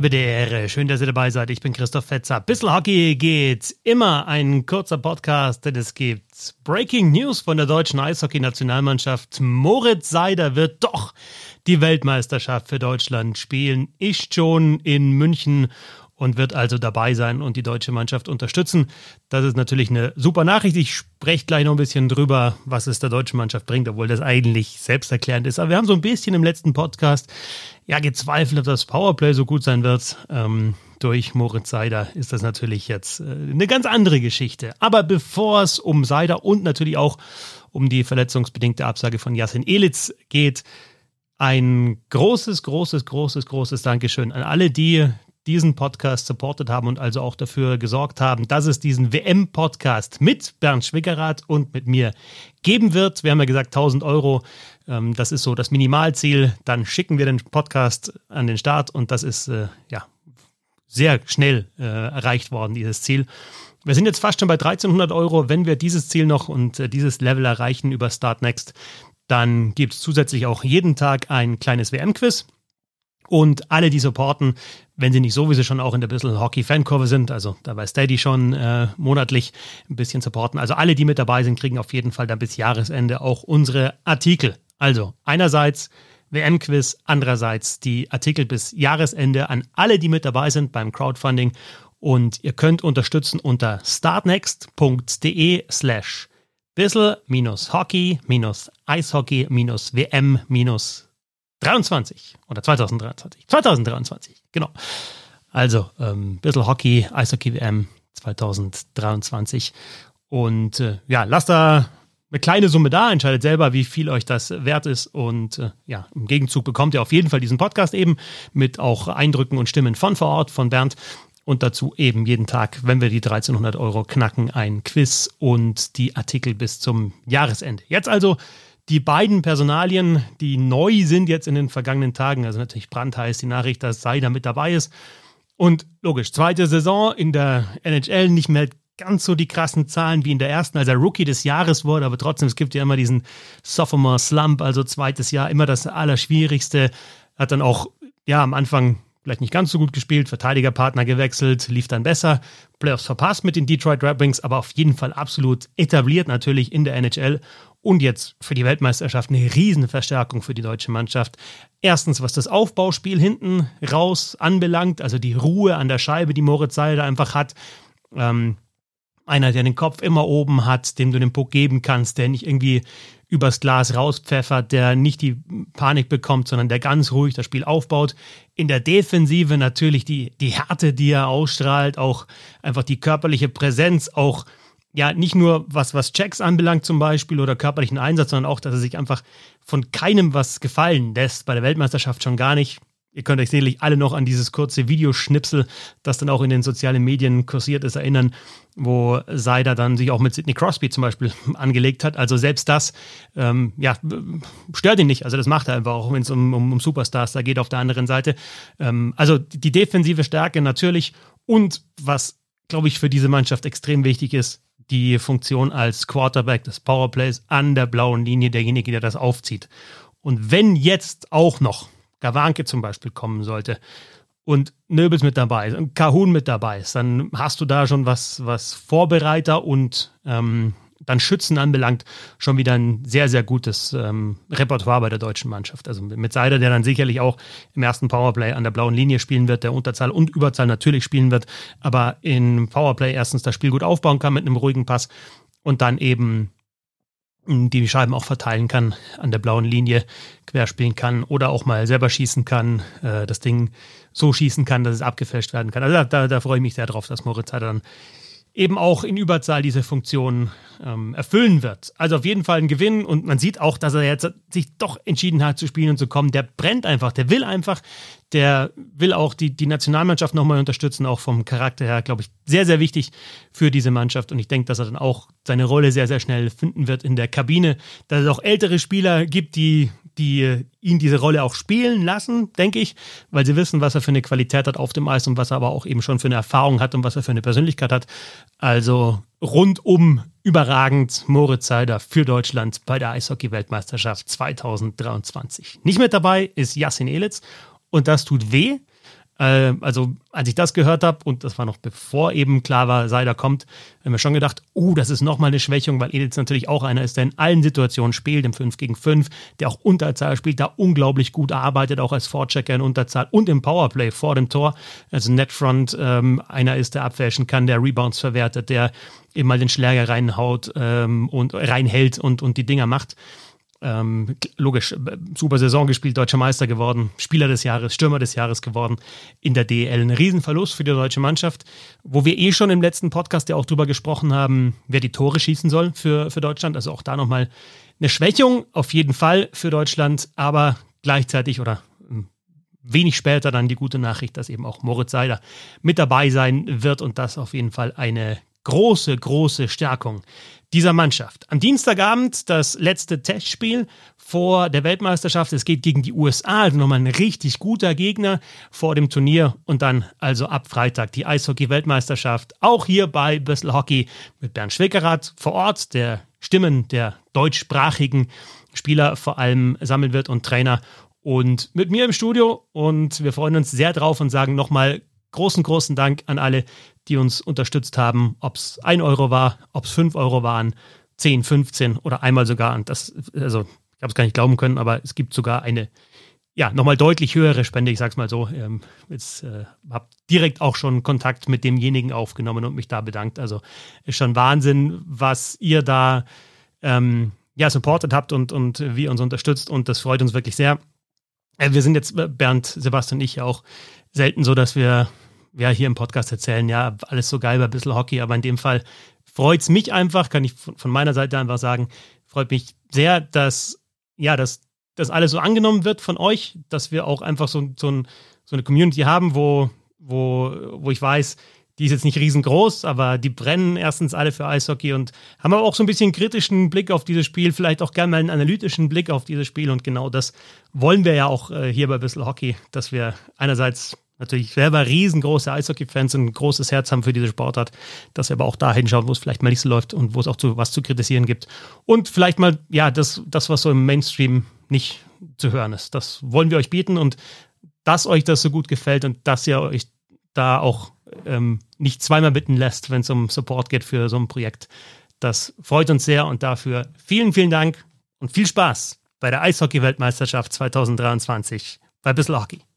Belvedere. Schön, dass ihr dabei seid. Ich bin Christoph Fetzer. Bissl Hockey geht immer ein kurzer Podcast, denn es gibt Breaking News von der deutschen Eishockey-Nationalmannschaft. Moritz Seider wird doch die Weltmeisterschaft für Deutschland spielen. Ist schon in München und wird also dabei sein und die deutsche Mannschaft unterstützen. Das ist natürlich eine super Nachricht. Ich spreche gleich noch ein bisschen drüber, was es der deutschen Mannschaft bringt, obwohl das eigentlich selbsterklärend ist. Aber wir haben so ein bisschen im letzten Podcast ja gezweifelt, ob das Powerplay so gut sein wird. Ähm, durch Moritz Seider ist das natürlich jetzt äh, eine ganz andere Geschichte. Aber bevor es um Seider und natürlich auch um die verletzungsbedingte Absage von Jasin Elitz geht, ein großes, großes, großes, großes Dankeschön an alle die, diesen Podcast supportet haben und also auch dafür gesorgt haben, dass es diesen WM-Podcast mit Bernd Schwickerath und mit mir geben wird. Wir haben ja gesagt 1000 Euro, ähm, das ist so das Minimalziel. Dann schicken wir den Podcast an den Start und das ist äh, ja sehr schnell äh, erreicht worden, dieses Ziel. Wir sind jetzt fast schon bei 1300 Euro. Wenn wir dieses Ziel noch und äh, dieses Level erreichen über Start Next, dann gibt es zusätzlich auch jeden Tag ein kleines WM-Quiz. Und alle, die supporten, wenn sie nicht sowieso schon auch in der bisschen Hockey-Fankurve sind, also da bei Steady schon äh, monatlich ein bisschen supporten. Also alle, die mit dabei sind, kriegen auf jeden Fall dann bis Jahresende auch unsere Artikel. Also einerseits WM-Quiz, andererseits die Artikel bis Jahresende an alle, die mit dabei sind beim Crowdfunding. Und ihr könnt unterstützen unter startnext.de slash bissel-hockey-eishockey-wm- 23 oder 2023. 2023, genau. Also, ähm, bisschen Hockey, Eishockey-WM 2023. Und äh, ja, lasst da eine kleine Summe da, entscheidet selber, wie viel euch das wert ist. Und äh, ja, im Gegenzug bekommt ihr auf jeden Fall diesen Podcast eben mit auch Eindrücken und Stimmen von vor Ort, von Bernd. Und dazu eben jeden Tag, wenn wir die 1300 Euro knacken, ein Quiz und die Artikel bis zum Jahresende. Jetzt also die beiden Personalien, die neu sind jetzt in den vergangenen Tagen, also natürlich brandheiß die Nachricht, dass Seider mit dabei ist. Und logisch, zweite Saison in der NHL nicht mehr ganz so die krassen Zahlen wie in der ersten, als er Rookie des Jahres wurde, aber trotzdem, es gibt ja immer diesen Sophomore Slump, also zweites Jahr, immer das Allerschwierigste. Hat dann auch, ja, am Anfang vielleicht nicht ganz so gut gespielt, Verteidigerpartner gewechselt, lief dann besser, Playoffs verpasst mit den Detroit Red Wings, aber auf jeden Fall absolut etabliert natürlich in der NHL und jetzt für die Weltmeisterschaft eine Riesenverstärkung für die deutsche Mannschaft. Erstens, was das Aufbauspiel hinten raus anbelangt, also die Ruhe an der Scheibe, die Moritz Seider einfach hat. Ähm, einer, der den Kopf immer oben hat, dem du den Puck geben kannst, der nicht irgendwie übers Glas rauspfeffert, der nicht die Panik bekommt, sondern der ganz ruhig das Spiel aufbaut. In der Defensive natürlich die, die Härte, die er ausstrahlt, auch einfach die körperliche Präsenz, auch ja, nicht nur was, was Checks anbelangt zum Beispiel oder körperlichen Einsatz, sondern auch, dass er sich einfach von keinem was gefallen lässt, bei der Weltmeisterschaft schon gar nicht. Ihr könnt euch sicherlich alle noch an dieses kurze Videoschnipsel, das dann auch in den sozialen Medien kursiert ist, erinnern, wo Seider dann sich auch mit Sidney Crosby zum Beispiel angelegt hat. Also selbst das, ähm, ja, stört ihn nicht. Also das macht er einfach auch, wenn es um, um, um, Superstars da geht auf der anderen Seite. Ähm, also die defensive Stärke natürlich und was, glaube ich, für diese Mannschaft extrem wichtig ist, die Funktion als Quarterback des Powerplays an der blauen Linie, derjenige, der das aufzieht. Und wenn jetzt auch noch Gawanke zum Beispiel kommen sollte und Nöbels mit dabei ist und Kahun mit dabei ist, dann hast du da schon was, was Vorbereiter und ähm, dann Schützen anbelangt, schon wieder ein sehr, sehr gutes ähm, Repertoire bei der deutschen Mannschaft. Also mit Seider, der dann sicherlich auch im ersten Powerplay an der blauen Linie spielen wird, der Unterzahl und Überzahl natürlich spielen wird, aber in Powerplay erstens das Spiel gut aufbauen kann mit einem ruhigen Pass und dann eben die Scheiben auch verteilen kann, an der blauen Linie querspielen kann oder auch mal selber schießen kann, äh, das Ding so schießen kann, dass es abgefälscht werden kann. Also da, da, da freue ich mich sehr drauf, dass Moritz dann eben auch in Überzahl diese Funktion ähm, erfüllen wird. Also auf jeden Fall ein Gewinn und man sieht auch, dass er jetzt sich doch entschieden hat zu spielen und zu kommen. Der brennt einfach, der will einfach, der will auch die, die Nationalmannschaft nochmal unterstützen, auch vom Charakter her, glaube ich, sehr, sehr wichtig für diese Mannschaft und ich denke, dass er dann auch seine Rolle sehr, sehr schnell finden wird in der Kabine, dass es auch ältere Spieler gibt, die die ihn diese Rolle auch spielen lassen, denke ich, weil sie wissen, was er für eine Qualität hat auf dem Eis und was er aber auch eben schon für eine Erfahrung hat und was er für eine Persönlichkeit hat. Also rundum überragend Moritz Seider für Deutschland bei der Eishockey-Weltmeisterschaft 2023. Nicht mit dabei ist Yassin Elitz und das tut weh, Äh, also als ich das gehört habe, und das war noch bevor eben klar war, Seider kommt, haben wir schon gedacht, oh, das ist nochmal eine Schwächung, weil Edels natürlich auch einer ist, der in allen Situationen spielt, im 5 gegen 5, der auch Unterzahl spielt, da unglaublich gut arbeitet, auch als Vorchecker in Unterzahl und im Powerplay vor dem Tor. Also Netfront ähm, einer ist, der abwäschen kann, der Rebounds verwertet, der eben mal den Schläger reinhaut ähm, und reinhält und, und die Dinger macht. Ähm, logisch, super Saison gespielt, deutscher Meister geworden, Spieler des Jahres, Stürmer des Jahres geworden in der DL. Ein Riesenverlust für die deutsche Mannschaft, wo wir eh schon im letzten Podcast ja auch drüber gesprochen haben, wer die Tore schießen soll für, für Deutschland. Also auch da nochmal eine Schwächung auf jeden Fall für Deutschland, aber gleichzeitig oder hm, wenig später dann die gute Nachricht, dass eben auch Moritz Seider mit dabei sein wird und das auf jeden Fall eine große, große Stärkung dieser Mannschaft. Am Dienstagabend das letzte Testspiel vor der Weltmeisterschaft. Es geht gegen die USA, also nochmal ein richtig guter Gegner vor dem Turnier. Und dann also ab Freitag die Eishockey-Weltmeisterschaft. Auch hier bei Bristol Hockey mit Bernd Schwickerath vor Ort, der Stimmen der deutschsprachigen Spieler vor allem sammeln wird und Trainer. Und mit mir im Studio. Und wir freuen uns sehr drauf und sagen nochmal großen, großen Dank an alle, die uns unterstützt haben, ob es 1 Euro war, ob es 5 Euro waren, 10, 15 oder einmal sogar. Und das, also ich habe es gar nicht glauben können, aber es gibt sogar eine, ja, nochmal deutlich höhere Spende, ich sag's mal so. Ähm, jetzt äh, habe direkt auch schon Kontakt mit demjenigen aufgenommen und mich da bedankt. Also ist schon Wahnsinn, was ihr da ähm, ja, supportet habt und, und wie ihr uns unterstützt. Und das freut uns wirklich sehr. Äh, wir sind jetzt, äh, Bernd, Sebastian und ich, auch. Selten so, dass wir ja, hier im Podcast erzählen, ja, alles so geil bei Bissl Hockey, aber in dem Fall freut es mich einfach, kann ich von meiner Seite einfach sagen, freut mich sehr, dass, ja, dass das alles so angenommen wird von euch, dass wir auch einfach so, so, ein, so eine Community haben, wo, wo, wo ich weiß, die ist jetzt nicht riesengroß, aber die brennen erstens alle für Eishockey und haben aber auch so ein bisschen kritischen Blick auf dieses Spiel, vielleicht auch gerne mal einen analytischen Blick auf dieses Spiel und genau das wollen wir ja auch äh, hier bei Bissl Hockey, dass wir einerseits natürlich selber riesengroße Eishockey-Fans und ein großes Herz haben für diese Sportart, dass wir aber auch da hinschauen, wo es vielleicht mal nicht so läuft und wo es auch zu, was zu kritisieren gibt. Und vielleicht mal, ja, das, das, was so im Mainstream nicht zu hören ist. Das wollen wir euch bieten und dass euch das so gut gefällt und dass ihr euch da auch ähm, nicht zweimal bitten lässt, wenn es um Support geht für so ein Projekt. Das freut uns sehr und dafür vielen, vielen Dank und viel Spaß bei der Eishockey-Weltmeisterschaft 2023 bei Bissl Hockey.